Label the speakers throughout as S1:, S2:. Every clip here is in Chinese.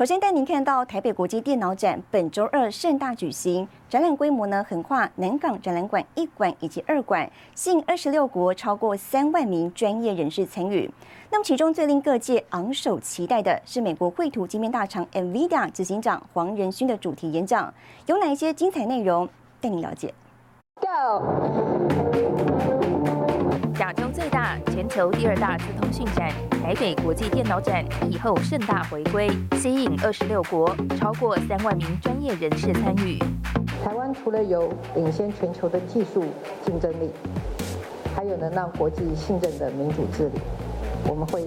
S1: 首先带您看到台北国际电脑展本周二盛大举行，展览规模呢横跨南港展览馆一馆以及二馆，吸引二十六国超过三万名专业人士参与。那么其中最令各界昂首期待的是美国绘图晶片大厂 NVIDIA 执行长黄仁勋的主题演讲，有哪一些精彩内容？带您了解。
S2: Go。亚洲最大、全球第二大资通讯展——台北国际电脑展，以后盛大回归，吸引二十六国超过三万名专业人士参与。
S3: 台湾除了有领先全球的技术竞争力，还有能让国际信任的民主治理。我们会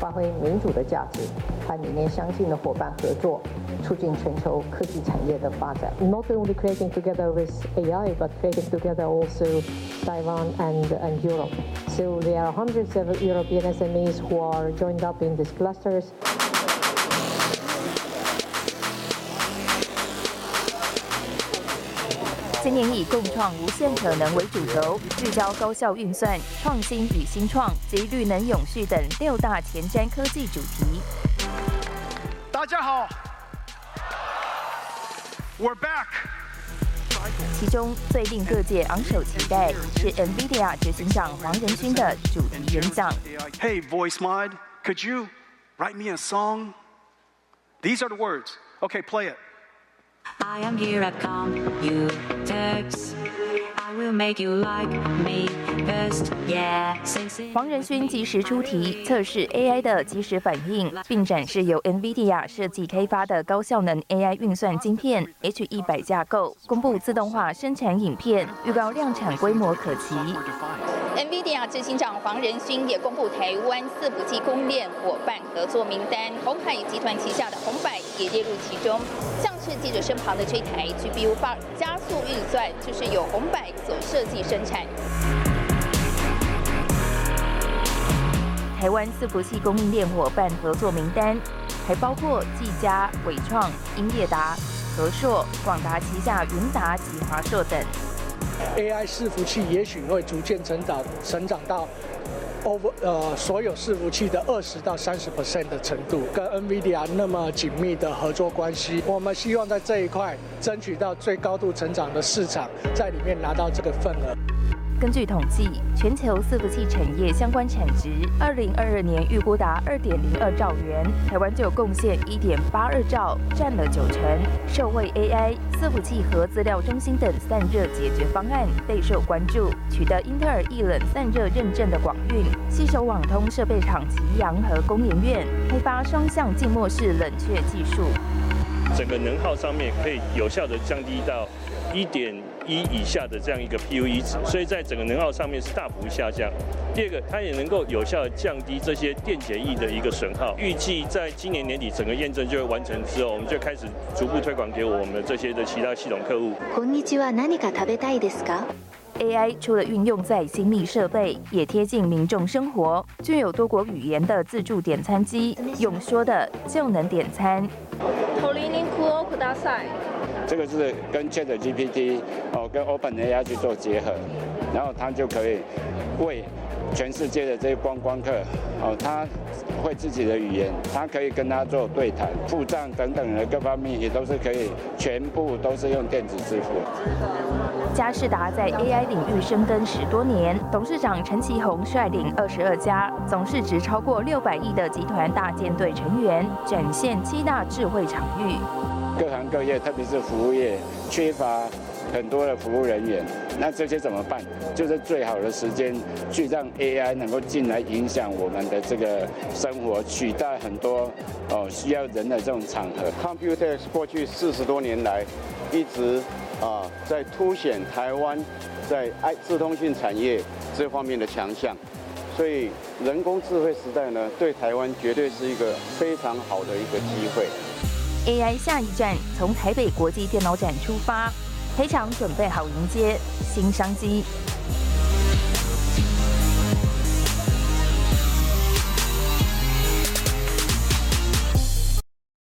S3: 发挥民主的价值，和理念相近的伙伴合作。促进全球科技产业的发展。
S4: Not only creating together with AI, but creating together also Taiwan and, and Europe. So there are hundreds of European SMEs who are joined up in these clusters.
S2: 今年以共创无限可能为主轴，聚焦高效运算、创新与新创及绿能永续等六大前瞻科技主题。
S5: 大家好。We're back。
S2: 其中最令各界昂首期待是 NVIDIA 执行长黄仁勋的主题演讲。
S5: Hey, Voice Mod, could you write me a song? These are the words. Okay, play it.
S2: 黄仁勋及时出题测试 AI 的即时反应，并展示由 NVIDIA 设计开发的高效能 AI 运算晶片 H100 架构，公布自动化生产影片，预告量产规模可期。
S6: NVIDIA 执行长黄仁勋也公布台湾四不器供应链伙伴合作名单，红海集团旗下的红百也列入其中。像是记者身旁的这台 GPU 棒加速运算，就是由红百所设计生产。
S2: 台湾四不器供应链伙伴合作名单还包括技嘉、伟创、英业达、和硕、广达旗下云达及华硕等。
S7: AI 伺服器也许会逐渐成长，成长到 over 呃所有伺服器的二十到三十 percent 的程度，跟 NVIDIA 那么紧密的合作关系，我们希望在这一块争取到最高度成长的市场，在里面拿到这个份额。
S2: 根据统计，全球伺服器产业相关产值，二零二二年预估达二点零二兆元，台湾就贡献一点八二兆，占了九成。受惠 AI、伺服器和资料中心等散热解决方案备受关注，取得英特尔液冷散热认证的广运，携手网通设备厂吉阳和工研院，开发双向静默式冷却技术。
S8: 整个能耗上面可以有效的降低到一点一以下的这样一个 PUE 值，所以在整个能耗上面是大幅下降。第二个，它也能够有效的降低这些电解液的一个损耗。预计在今年年底整个验证就会完成之后，我们就开始逐步推广给我们的这些的其他系统客户。
S9: こんにちは、何か食べたいですか？
S2: AI 除了运用在精密设备，也贴近民众生活。具有多国语言的自助点餐机，用说的就能点餐。
S10: 这个是跟 ChatGPT 哦，跟 OpenAI 去做结合，然后它就可以为全世界的这些观光客哦，他会自己的语言，他可以跟他做对谈、付账等等的各方面，也都是可以全部都是用电子支付。
S2: 嘉士达在 AI 领域深耕十多年，董事长陈其宏率领二十二家总市值超过六百亿的集团大舰队成员，展现七大智慧场域。
S10: 各行各业，特别是服务业，缺乏很多的服务人员，那这些怎么办？就是最好的时间去让 AI 能够进来影响我们的这个生活，取代很多哦需要人的这种场合。
S11: Computex 过去四十多年来一直。啊，在凸显台湾在 I 自通讯产业这方面的强项，所以人工智慧时代呢，对台湾绝对是一个非常好的一个机会。
S2: AI 下一站从台北国际电脑展出发，赔偿准备好迎接新商机。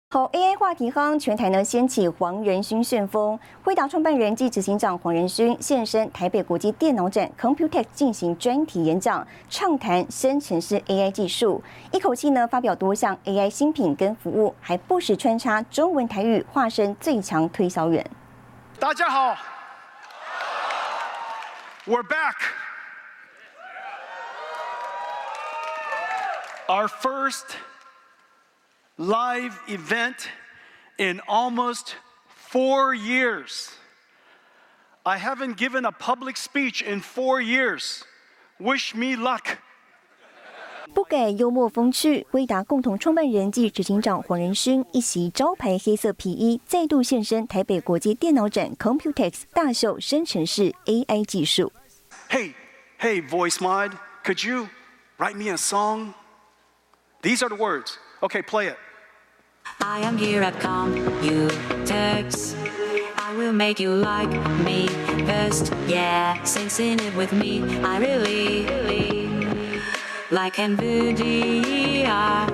S1: 好 ai 话题哈全台呢掀起黄仁勋旋风惠达创办人暨执行长黄仁勋现身台北国际电脑展 computer 进行专题演讲畅谈深成式 ai 技术。一口气呢发表多项 ai 新品跟服务还不时穿插中文台语化身最强推销员。
S5: 大家好，We're back. Our first live event in almost four years. I haven't given a public speech in four years. Wish me luck.
S1: 不改幽默风趣，威达共同创办人暨执行长黄仁勋一袭招牌黑色皮衣，再度现身台北国际电脑展 Computex 大秀生成式 AI 技术。
S5: Hey, hey, voice mod, could you write me a song? These are the words. Okay, play it.
S12: I am here at Computex. I will make you like me best. Yeah, sing, sing it with me. I really, really like NVIDIA.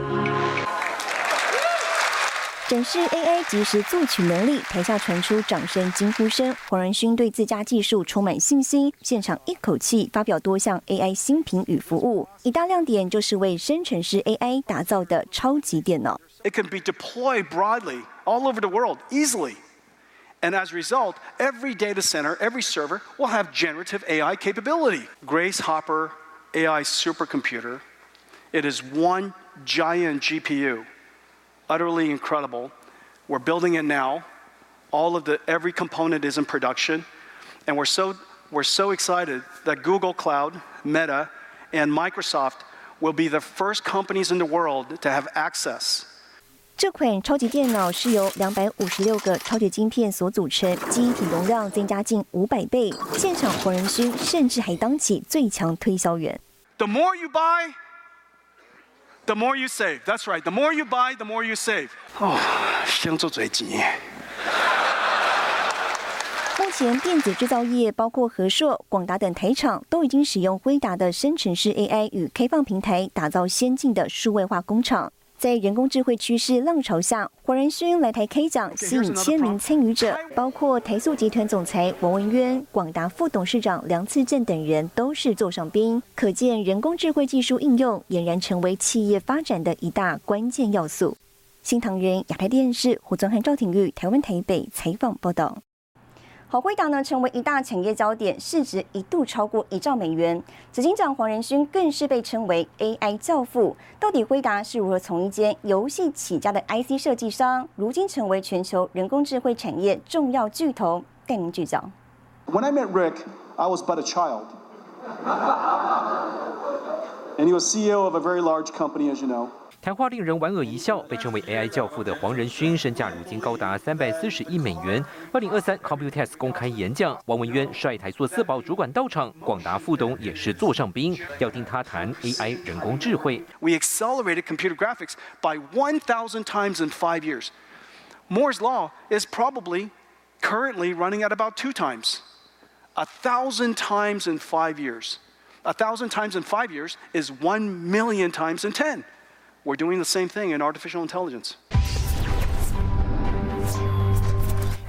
S1: 展示 AI 即时作曲能力，台下传出掌声、惊呼声。黄仁勋对自家技术充满信心，现场一口气发表多项 AI 新品与服务，一大亮点就是为生成式 AI 打造的超级电脑。
S5: It can be deployed broadly all over the world easily. And as a result, every data center, every server will have generative AI capability. Grace Hopper AI supercomputer. It is one giant GPU utterly incredible. We're building it now. All of the every component is in production, and we're so we're so excited that Google Cloud, Meta, and Microsoft will be the first companies in the world to have access.
S1: 这款超级电脑是由两百五十六个超级晶片所组成，记忆体容量增加近五百倍。现场黄仁勋甚至还当起最强推销员。
S5: The more you buy, the more you save. That's right. The more you buy, the more you save. 哦，想做最钱。
S1: 目前电子制造业包括和硕、广达等台厂都已经使用辉达的生成式 AI 与开放平台，打造先进的数位化工厂。在人工智慧趋势浪潮下，黄仁勋来台开讲，吸引千名参与者，包括台塑集团总裁王文渊、广达副董事长梁次正等人都是座上宾。可见人工智慧技术应用俨然成为企业发展的一大关键要素。新唐人亚太电视胡宗汉、赵廷玉，台湾台北采访报道。好，辉达呢成为一大产业焦点，市值一度超过一兆美元。执行长黄仁勋更是被称为 AI 教父。到底辉达是如何从一间游戏起家的 IC 设计商，如今成为全球人工智慧产业重要巨头？带您聚焦。
S13: When I met Rick, I was but a child. and he was CEO of a very large company, as you know.
S14: 谈话令人莞尔一笑，被称为 AI 教父的黄仁勋身价如今高达三百四十亿美元。二零二三 Computex 公开演讲，王文渊率台塑四宝主管到场，广达副董也是座上宾，要听他谈 AI 人工智慧。
S5: We accelerated computer graphics by one thousand times in five years. Moore's law is probably currently running at about two times. A thousand times in five years. A thousand times in five years is one million times in ten. We're doing the same thing in artificial intelligence.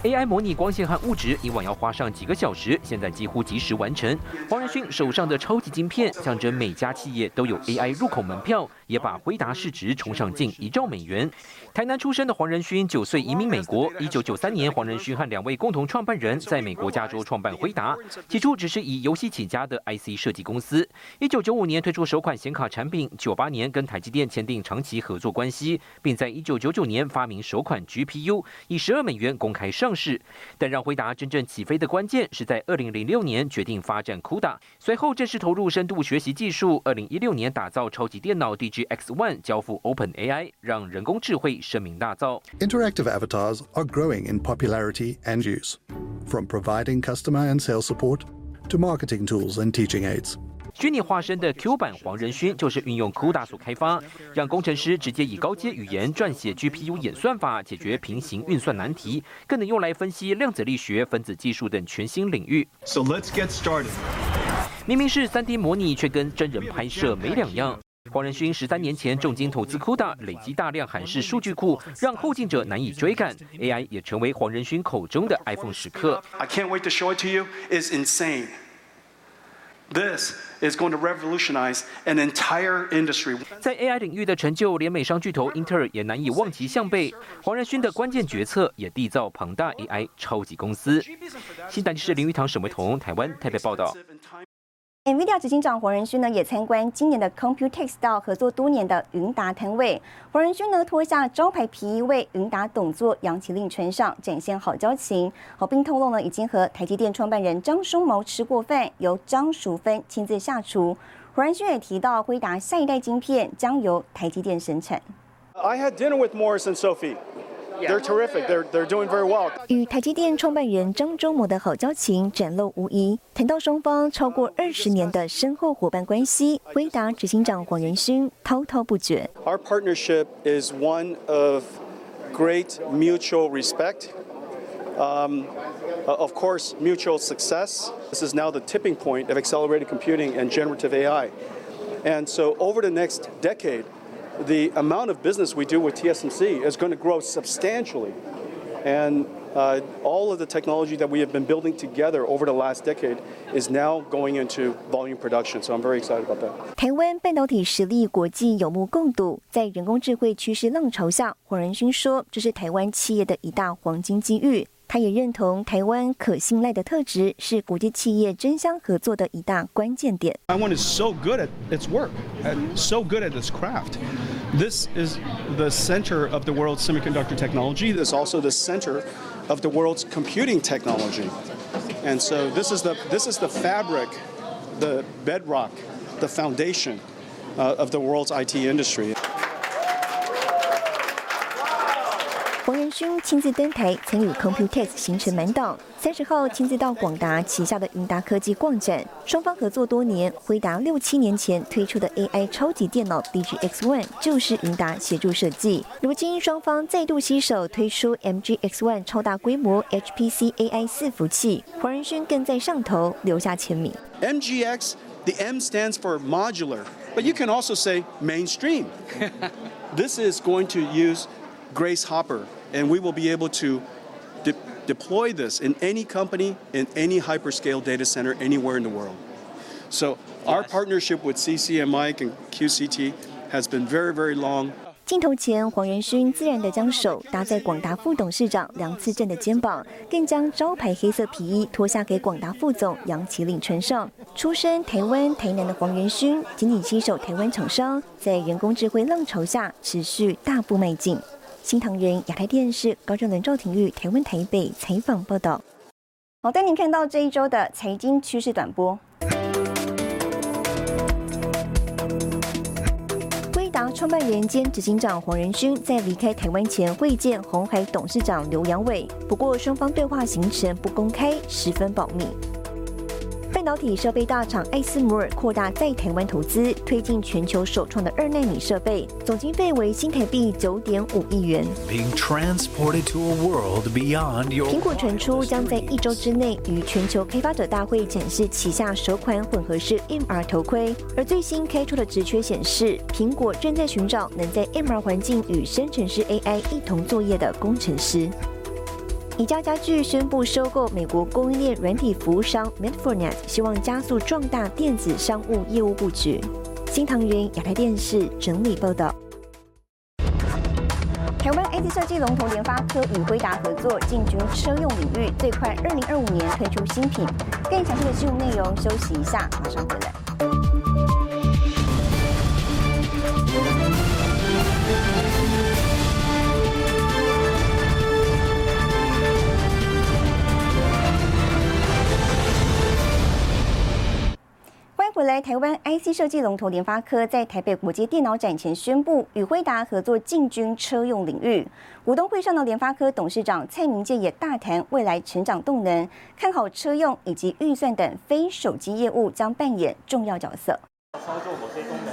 S14: AI 模拟光线和物质，以往要花上几个小时，现在几乎即时完成。黄仁勋手上的超级晶片，象征每家企业都有 AI 入口门票，也把辉达市值冲上近一兆美元。台南出生的黄仁勋九岁移民美国，一九九三年，黄仁勋和两位共同创办人在美国加州创办辉达，起初只是以游戏起家的 IC 设计公司。一九九五年推出首款显卡产品，九八年跟台积电签订长期合作关系，并在一九九九年发明首款 GPU，以十二美元公开上市。但让辉达真正起飞的关键是在二零零六年决定发展 CUDA，随后正式投入深度学习技术。二零一六年打造超级电脑 DGX One，交付 OpenAI，让人工智慧声名大噪。
S15: Interactive avatars are growing in popularity and use, from providing customer and sales support to marketing tools and teaching aids.
S14: 虚拟化身的 Q 版黄仁勋就是运用 CUDA 所开发，让工程师直接以高阶语言撰写 GPU 演算法，解决平行运算难题，更能用来分析量子力学、分子技术等全新领域。
S16: So let's get started.
S14: 明明是 3D 模拟，却跟真人拍摄没两样。黄仁勋十三年前重金投资 CUDA，累积大量韩式数据库，让后进者难以追赶。AI 也成为黄仁勋口中的 iPhone 时刻。
S17: I can't wait to show it to you. It's insane. This is going to revolutionize an entire industry.
S14: 在 AI 领域的成就，连美商巨头英特尔也难以望其项背。黄仁勋的关键决策也缔造庞大 AI 超级公司。新闻是林玉堂、沈维彤，台湾台北报道。
S1: NVIDIA 执行长黄仁勋呢，也参观今年的 Computex 到合作多年的云达摊位。黄仁勋呢，脱下招牌皮衣，为云达董座杨启令穿上，展现好交情。好，并透露呢，已经和台积电创办人张忠谋吃过饭，由张淑芬亲自下厨。黄仁勋也提到，辉达下一代晶片将由台积电生产。
S5: I had dinner with Morris and Sophie. They're terrific. They're they're doing very well.
S1: 与台积电创办人张忠谋的好交情展露无遗。谈到双方超过二十年的深厚伙伴关系，辉达执行长黄仁勋滔滔不绝。
S5: Our partnership is one of great mutual respect. Um, uh, of course, mutual success. This is now the tipping point of accelerated computing and generative AI. And so, over the next decade, the amount of business we do with TSMC is going to grow substantially. And uh, all of the technology that we have been building together over the last decade is now going into volume production. So I'm very excited about that.
S1: 台湾半导体实力国际有目共睹，在人工智慧趋势浪潮下，黄仁勋说这是台湾企业的一大黄金机遇。 他也认同台湾可信赖的特质是国际企业争相合作的一大关键点。
S18: Taiwan is so good at its work, and so good at its craft. This is the center of the world's semiconductor technology.
S5: This is also the center of the world's computing technology. And so this is the this is the fabric, the bedrock, the foundation uh, of the world's IT industry.
S1: 黄仁勋亲自登台曾与 Computex 行程满档，三十号亲自到广达旗下的云达科技逛展，双方合作多年。辉达六七年前推出的 AI 超级电脑 DGX One 就是云达协助设计，如今双方再度携手推出 MGX One 超大规模 HPC AI 伺服器，黄仁勋更在上头留下签名。
S5: MGX, the M stands for modular, but you can also say mainstream. this is going to use Grace Hopper, and we will be able to de- deploy this in any company, in any hyperscale data center anywhere in the world. So our partnership with CCMIC and QCT has been very, very long.
S1: 镜头前，黄仁勋自然地将手搭在广达副董事长梁次正的肩膀，更将招牌黑色皮衣脱下给广达副总杨启领穿上。出身台湾台南的黄仁勋，紧紧携手台湾厂商，在人工智慧浪潮下持续大步迈进。新唐人亚太电视高正伦、赵廷玉，台湾台北采访报道。好，带您看到这一周的财经趋势短波。达创办人兼执行长黄仁勋在离开台湾前会见红海董事长刘扬伟，不过双方对话行程不公开，十分保密。半导体设备大厂艾斯摩尔扩大在台湾投资，推进全球首创的二纳米设备，总经费为新台币九点五亿元。苹果传出将在一周之内于全球开发者大会展示旗下首款混合式 MR 头盔，而最新开出的职缺显示，苹果正在寻找能在 MR 环境与生成式 AI 一同作业的工程师。宜家家具宣布收购美国供应链软体服务商 Metfornet，希望加速壮大电子商务业务布局。新唐人亚太电视整理报道。台湾 IT 设计龙头联发科与辉达合作，进军车用领域，最快二零二五年推出新品。更详细的新闻内容，休息一下，马上回来。来！台湾 IC 设计龙头联发科在台北国际电脑展前宣布，与辉达合作进军车用领域。股东会上的联发科董事长蔡明介也大谈未来成长动能，看好车用以及预算等非手机业务将扮演重要角色。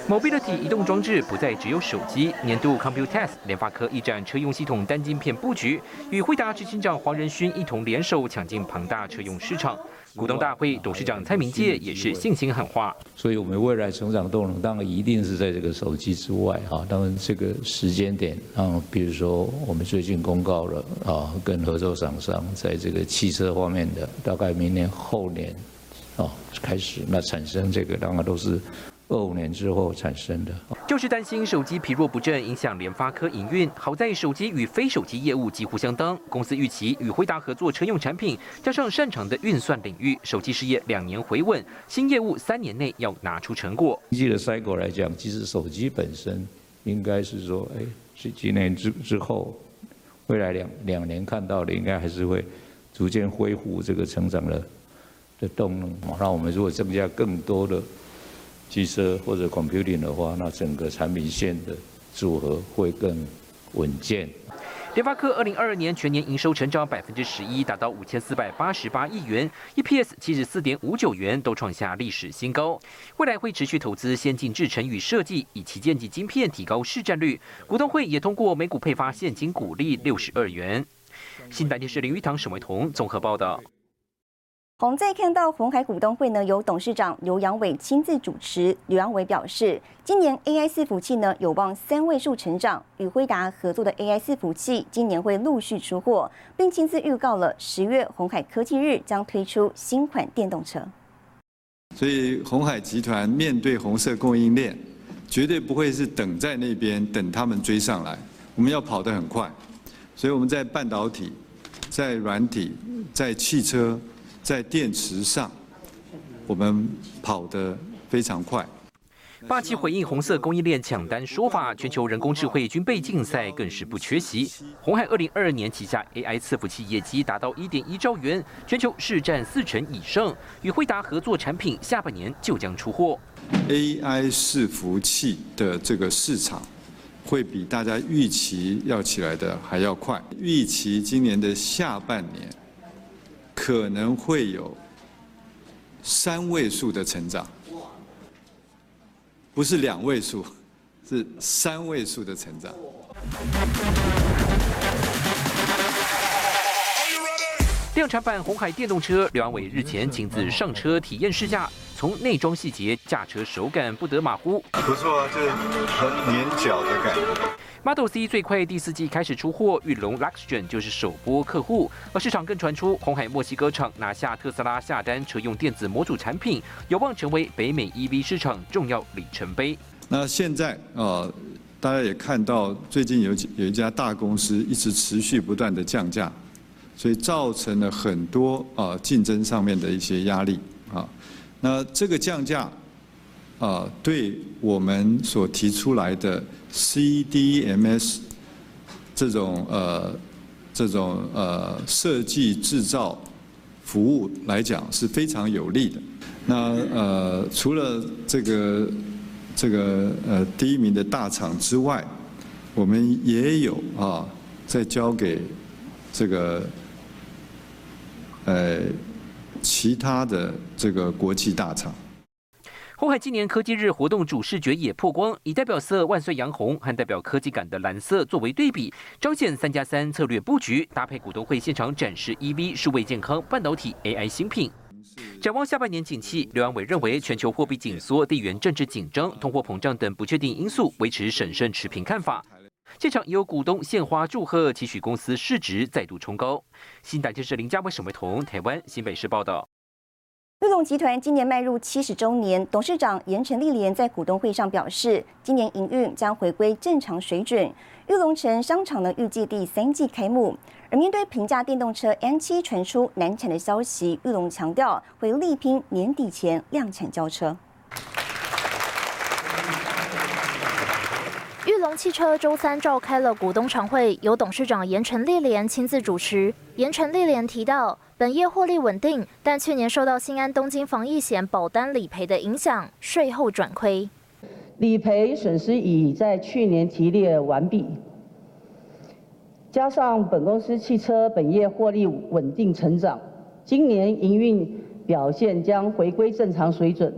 S14: Mobility 移动装置不再只有手机。年度 Computex 联发科一展车用系统单晶片布局，与辉达执行长黄仁勋一同联手抢进庞大车用市场。股东大会董事长蔡明介也是信心喊话，
S19: 所以我们未来成长动能当然一定是在这个手机之外哈，当然这个时间点啊，比如说我们最近公告了啊，跟合作厂商在这个汽车方面的，大概明年后年啊开始，那产生这个当然都是。二五年之后产生的，
S14: 就是担心手机疲弱不振影响联发科营运。好在手机与非手机业务几乎相当，公司预期与辉达合作车用产品，加上擅长的运算领域，手机事业两年回稳，新业务三年内要拿出成果。
S19: 经济的 cycle 来讲，其实手机本身应该是说，哎，是今年之之后，未来两两年看到的，应该还是会逐渐恢复这个成长的的动能。那我们如果增加更多的。汽车或者 computing 的话，那整个产品线的组合会更稳健。
S14: 联发科二零二二年全年营收成长百分之十一，达到五千四百八十八亿元，EPS 七十四点五九元，都创下历史新高。未来会持续投资先进制程与设计，以旗舰级晶片提高市占率。股东会也通过每股配发现金股利六十二元。新台电视林玉堂、沈维彤综合报道。
S1: 我们再看到红海股东会呢，由董事长刘阳伟亲自主持。刘阳伟表示，今年 AI 伺服器呢有望三位数成长，与辉达合作的 AI 伺服器今年会陆续出货，并亲自预告了十月红海科技日将推出新款电动车。
S20: 所以红海集团面对红色供应链，绝对不会是等在那边等他们追上来，我们要跑得很快。所以我们在半导体、在软体、在汽车。在电池上，我们跑得非常快。
S14: 霸气回应红色供应链抢单说法，全球人工智慧军备竞赛更是不缺席。红海二零二二年旗下 AI 伺服器业绩达到一点一兆元，全球市占四成以上。与惠达合作产品下半年就将出货。
S20: AI 伺服器的这个市场会比大家预期要起来的还要快，预期今年的下半年。可能会有三位数的成长，不是两位数，是三位数的成长。
S14: 量产版红海电动车，刘安伟日前亲自上车体验试驾，从内装细节、驾车手感不得马虎。
S20: 不错啊，这很粘脚的感觉。
S14: Model C 最快第四季开始出货，玉龙 Luxgen 就是首波客户。而市场更传出，红海墨西哥厂拿下特斯拉下单车用电子模组产品，有望成为北美 EV 市场重要里程碑。
S20: 那现在啊，大家也看到，最近有有一家大公司一直持续不断的降价，所以造成了很多啊竞争上面的一些压力啊。那这个降价啊，对我们所提出来的。CDMS 这种呃这种呃设计制造服务来讲是非常有利的。那呃除了这个这个呃第一名的大厂之外，我们也有啊在交给这个呃其他的这个国际大厂。
S14: 红海今年科技日活动主视觉也曝光，以代表色万岁洋红和代表科技感的蓝色作为对比，彰显三加三策略布局，搭配股东会现场展示 EV 数位健康半导体 AI 新品。展望下半年景气，刘安伟认为全球货币紧缩、地缘政治紧张、通货膨胀等不确定因素，维持审慎持平看法。现场也有股东献花祝贺，期许公司市值再度冲高。新台电视林家伟、沈维彤，台湾新北市报道。
S1: 玉龙集团今年迈入七十周年，董事长严成立连在股东会上表示，今年营运将回归正常水准。玉龙城商场呢，预计第三季开幕。而面对平价电动车 N7 传出难产的消息，玉龙强调会力拼年底前量产交车。
S21: 玉龙汽车周三召开了股东常会，由董事长严成立连亲自主持。严成立连提到。本业获利稳定，但去年受到新安东京防疫险保单理赔的影响，税后转亏。
S22: 理赔损失已在去年提列完毕，加上本公司汽车本业获利稳定成长，今年营运表现将回归正常水准。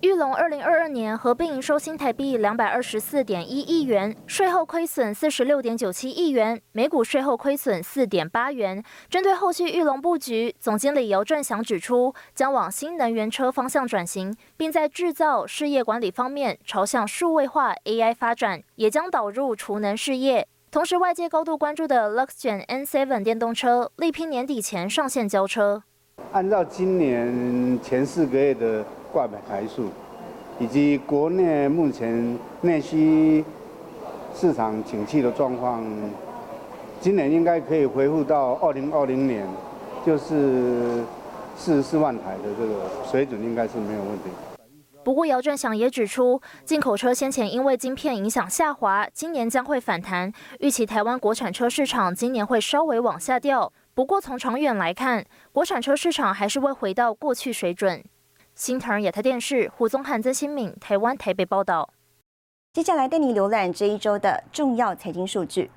S21: 玉龙二零二二年合并营收新台币两百二十四点一亿元，税后亏损四十六点九七亿元，每股税后亏损四点八元。针对后续玉龙布局，总经理姚振祥指出，将往新能源车方向转型，并在制造、事业管理方面朝向数位化 AI 发展，也将导入储能事业。同时，外界高度关注的 Luxgen N7 电动车，力拼年底前上线交车。
S23: 按照今年前四个月的挂牌台数，以及国内目前内需市场景气的状况，今年应该可以恢复到二零二零年，就是四十四万台的这个水准，应该是没有问题。
S21: 不过，姚振祥也指出，进口车先前因为晶片影响下滑，今年将会反弹，预期台湾国产车市场今年会稍微往下掉。不过，从长远来看，国产车市场还是会回到过去水准。新唐亚太电视胡宗汉、曾新敏，台湾台北报道。
S1: 接下来带你浏览这一周的重要财经数据。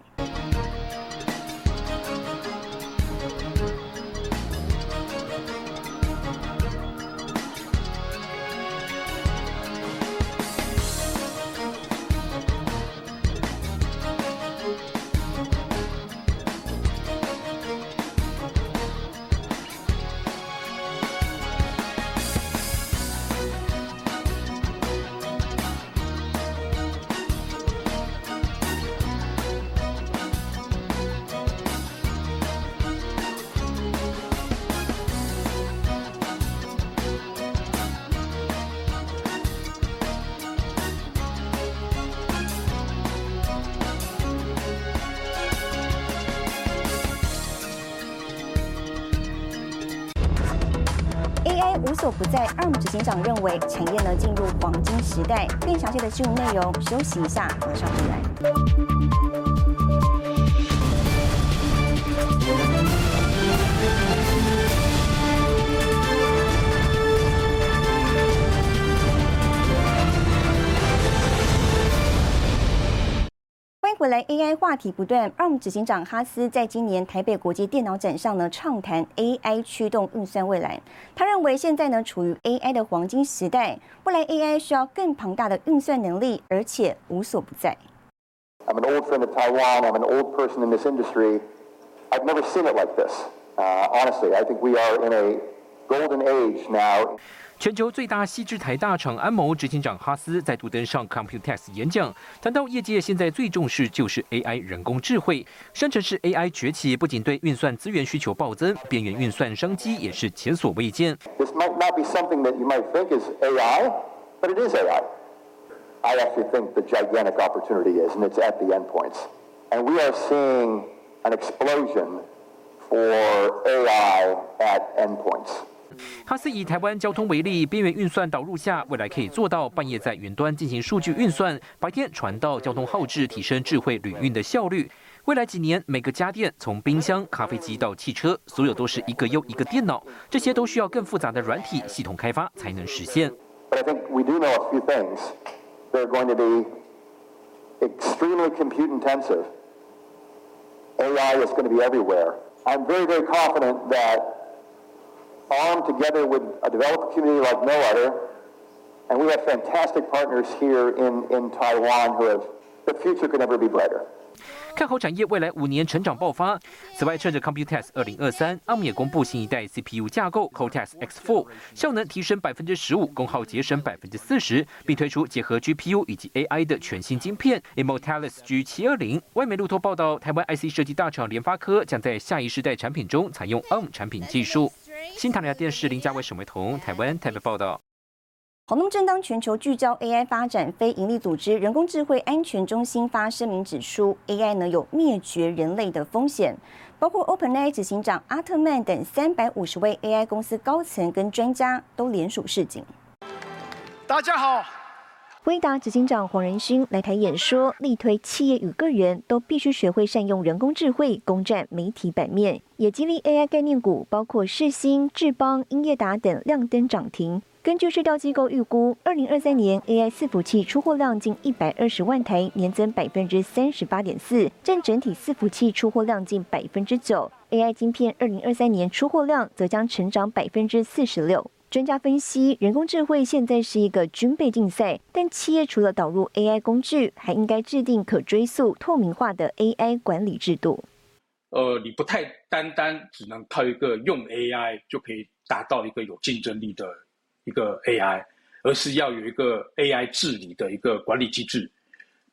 S1: 所不在。ARM 执行长认为，产业呢进入黄金时代。更详细的新闻内容，休息一下，马上回来。未来 AI 话题不断，ARM 执行长哈斯在今年台北国际电脑展上呢畅谈 AI 驱动运算未来。他认为现在呢处于 AI 的黄金时代，未来 AI 需要更庞大的运算能力，而且无所不在。
S24: I'm an old friend of Taiwan. I'm an old person in this industry. I've never seen it like this. Uh, honestly, I think we are in a golden age now.
S14: 全球最大细制台大厂安谋执行长哈斯再度登上 Computex 演讲，谈到业界现在最重视就是 AI 人工智慧，生成式 AI 崛起，不仅对运算资源需求暴增，边缘运算商机也是前所未见。
S24: This might not be something that you might think is AI, but it is AI. I actually think the gigantic opportunity is, and it's at the endpoints. And we are seeing an explosion for AI at endpoints.
S14: 哈斯以台湾交通为例，边缘运算导入下，未来可以做到半夜在云端进行数据运算，白天传到交通号志，提升智慧旅运的效率。未来几年，每个家电从冰箱、咖啡机到汽车，所有都是一个又一个电脑，这些都需要更复杂的软体系统开发才能实现。
S24: But I think we do know a few things. They're going to be extremely compute intensive. AI is going to be everywhere. I'm very, very confident that Arm，together with a developer community like no other. And we have fantastic partners here in, in Taiwan who have, the future could never be brighter.
S14: 看好产业未来五年成长爆发。此外，趁着 Computex 二零二三，阿姆也公布新一代 CPU 架构 Cortex X4，效能提升百分之十五，功耗节省百分之四十，并推出结合 GPU 以及 AI 的全新晶片 Immortalis G 七二零。外媒路透报道，台湾 IC 设计大厂联发科将在下一世代产品中采用 ARM 产品技术。新唐人电视林家伟、沈维彤，台湾台北报道。
S1: 好，那么正当全球聚焦 AI 发展，非营利组织人工智慧安全中心发声明指出，AI 呢有灭绝人类的风险，包括 OpenAI 执行长阿特曼等三百五十位 AI 公司高层跟专家都联署示警。
S5: 大家好。
S1: 威达执行长黄仁勋来台演说，力推企业与个人都必须学会善用人工智慧攻占媒体版面，也激励 AI 概念股，包括世新、智邦、英业达等亮灯涨停。根据市调机构预估，二零二三年 AI 伺服器出货量近一百二十万台，年增百分之三十八点四，占整体伺服器出货量近百分之九。AI 晶片二零二三年出货量则将成长百分之四十六。专家分析，人工智慧现在是一个军备竞赛，但企业除了导入 AI 工具，还应该制定可追溯、透明化的 AI 管理制度。
S25: 呃，你不太单单只能靠一个用 AI 就可以达到一个有竞争力的一个 AI，而是要有一个 AI 治理的一个管理机制，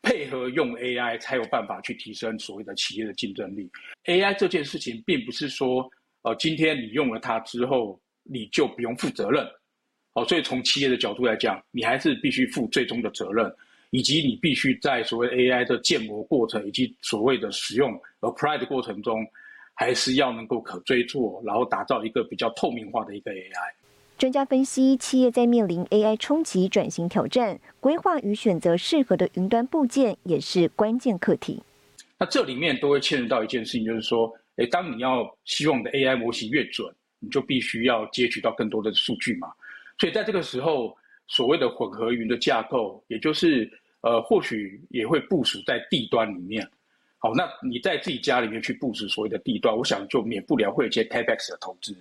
S25: 配合用 AI 才有办法去提升所谓的企业的竞争力。AI 这件事情并不是说，呃，今天你用了它之后。你就不用负责任，好，所以从企业的角度来讲，你还是必须负最终的责任，以及你必须在所谓 AI 的建模过程以及所谓的使用 apply 的过程中，还是要能够可追溯，然后打造一个比较透明化的一个 AI。
S1: 专家分析，企业在面临 AI 冲击转型挑战，规划与选择适合的云端部件也是关键课题。
S25: 那这里面都会牵涉到一件事情，就是说，诶，当你要希望的 AI 模型越准。你就必须要接取到更多的数据嘛，所以在这个时候，所谓的混合云的架构，也就是呃，或许也会部署在地端里面。好，那你在自己家里面去布置所谓的地端，我想就免不了会有一些 capex 的投资。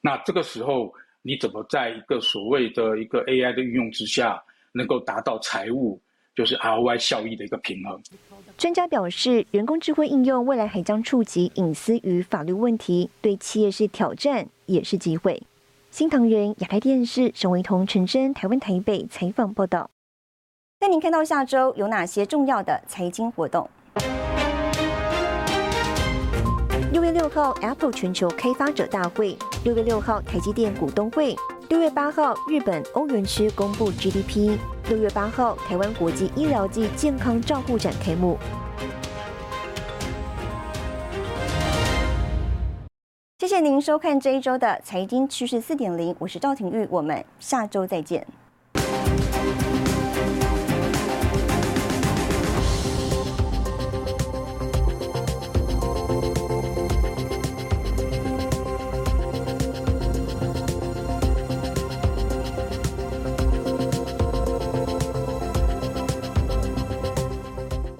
S25: 那这个时候，你怎么在一个所谓的一个 AI 的运用之下，能够达到财务？就是 ROI 效益的一个平衡。
S1: 专家表示，人工智慧应用未来还将触及隐私与法律问题，对企业是挑战也是机会。新唐人亚太电视沈维彤、陈真，台湾台北采访报道。带您看到下周有哪些重要的财经活动？六月六号，Apple 全球开发者大会；六月六号，台积电股东会。六月八号，日本欧元区公布 GDP。六月八号，台湾国际医疗暨健康照护展开幕。谢谢您收看这一周的财经趋势四点零，我是赵廷玉，我们下周再见。